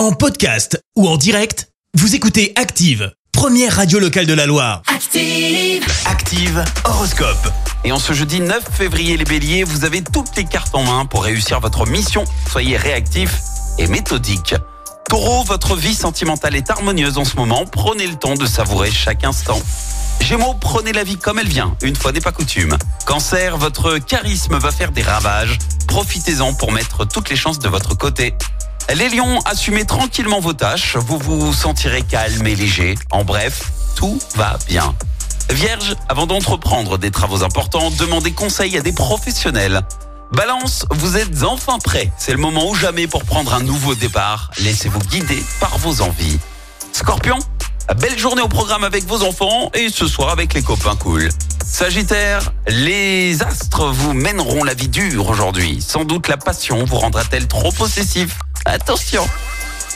En podcast ou en direct, vous écoutez Active, première radio locale de la Loire. Active. Active Horoscope. Et en ce jeudi 9 février, les béliers, vous avez toutes les cartes en main pour réussir votre mission. Soyez réactifs et méthodiques. Taureau, votre vie sentimentale est harmonieuse en ce moment. Prenez le temps de savourer chaque instant. Gémeaux, prenez la vie comme elle vient. Une fois n'est pas coutume. Cancer, votre charisme va faire des ravages. Profitez-en pour mettre toutes les chances de votre côté. Les lions, assumez tranquillement vos tâches. Vous vous sentirez calme et léger. En bref, tout va bien. Vierge, avant d'entreprendre des travaux importants, demandez conseil à des professionnels. Balance, vous êtes enfin prêt. C'est le moment ou jamais pour prendre un nouveau départ. Laissez-vous guider par vos envies. Scorpion, belle journée au programme avec vos enfants et ce soir avec les copains cool. Sagittaire, les astres vous mèneront la vie dure aujourd'hui. Sans doute la passion vous rendra-t-elle trop possessif. Attention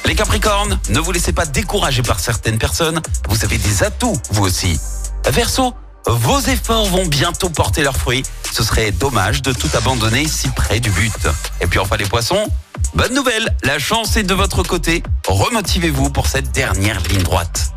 les Capricornes, ne vous laissez pas décourager par certaines personnes. Vous avez des atouts, vous aussi. Verseau, vos efforts vont bientôt porter leurs fruits. Ce serait dommage de tout abandonner si près du but. Et puis enfin les poissons, bonne nouvelle, la chance est de votre côté. Remotivez-vous pour cette dernière ligne droite.